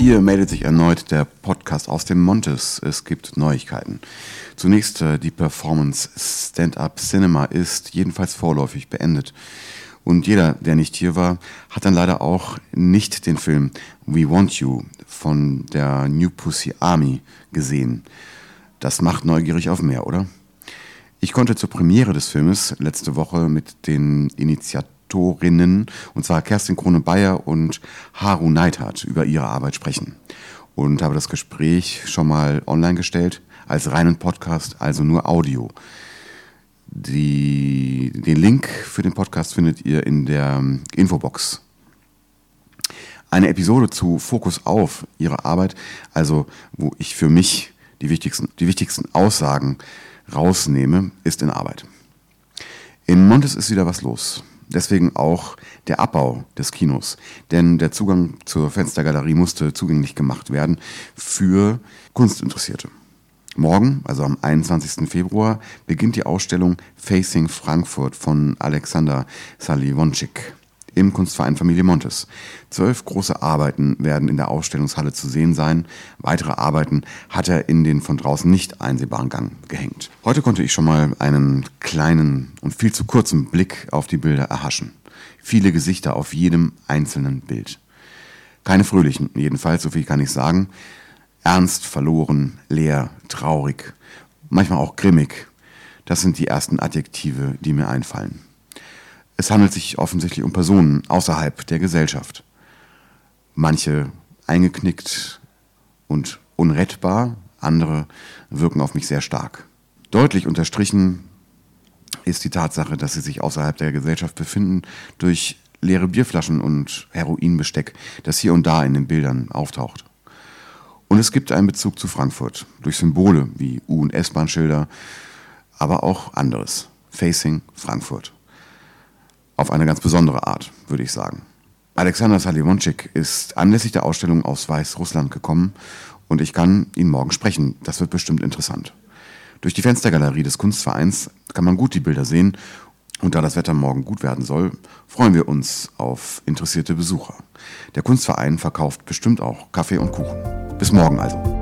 Hier meldet sich erneut der Podcast aus dem Montes. Es gibt Neuigkeiten. Zunächst, äh, die Performance Stand-Up Cinema ist jedenfalls vorläufig beendet. Und jeder, der nicht hier war, hat dann leider auch nicht den Film We Want You von der New Pussy Army gesehen. Das macht neugierig auf mehr, oder? Ich konnte zur Premiere des Filmes letzte Woche mit den Initiatorinnen, und zwar Kerstin Krone-Bayer und Haru Neidhardt, über ihre Arbeit sprechen. Und habe das Gespräch schon mal online gestellt, als reinen Podcast, also nur Audio. Die, den Link für den Podcast findet ihr in der Infobox. Eine Episode zu Fokus auf ihre Arbeit, also wo ich für mich die wichtigsten, die wichtigsten Aussagen rausnehme, ist in Arbeit. In Montes ist wieder was los. Deswegen auch der Abbau des Kinos. Denn der Zugang zur Fenstergalerie musste zugänglich gemacht werden für Kunstinteressierte. Morgen, also am 21. Februar, beginnt die Ausstellung Facing Frankfurt von Alexander Saliwonczyk im Kunstverein Familie Montes. Zwölf große Arbeiten werden in der Ausstellungshalle zu sehen sein. Weitere Arbeiten hat er in den von draußen nicht einsehbaren Gang gehängt. Heute konnte ich schon mal einen kleinen und viel zu kurzen Blick auf die Bilder erhaschen. Viele Gesichter auf jedem einzelnen Bild. Keine fröhlichen, jedenfalls, so viel kann ich sagen. Ernst, verloren, leer, traurig, manchmal auch grimmig. Das sind die ersten Adjektive, die mir einfallen. Es handelt sich offensichtlich um Personen außerhalb der Gesellschaft. Manche eingeknickt und unrettbar, andere wirken auf mich sehr stark. Deutlich unterstrichen ist die Tatsache, dass sie sich außerhalb der Gesellschaft befinden, durch leere Bierflaschen und Heroinbesteck, das hier und da in den Bildern auftaucht. Und es gibt einen Bezug zu Frankfurt durch Symbole wie U- und S-Bahn-Schilder, aber auch anderes. Facing Frankfurt auf eine ganz besondere Art, würde ich sagen. Alexander Saliwonczyk ist anlässlich der Ausstellung aus Weißrussland gekommen und ich kann ihn morgen sprechen. Das wird bestimmt interessant. Durch die Fenstergalerie des Kunstvereins kann man gut die Bilder sehen und da das Wetter morgen gut werden soll, freuen wir uns auf interessierte Besucher. Der Kunstverein verkauft bestimmt auch Kaffee und Kuchen. Bis morgen also.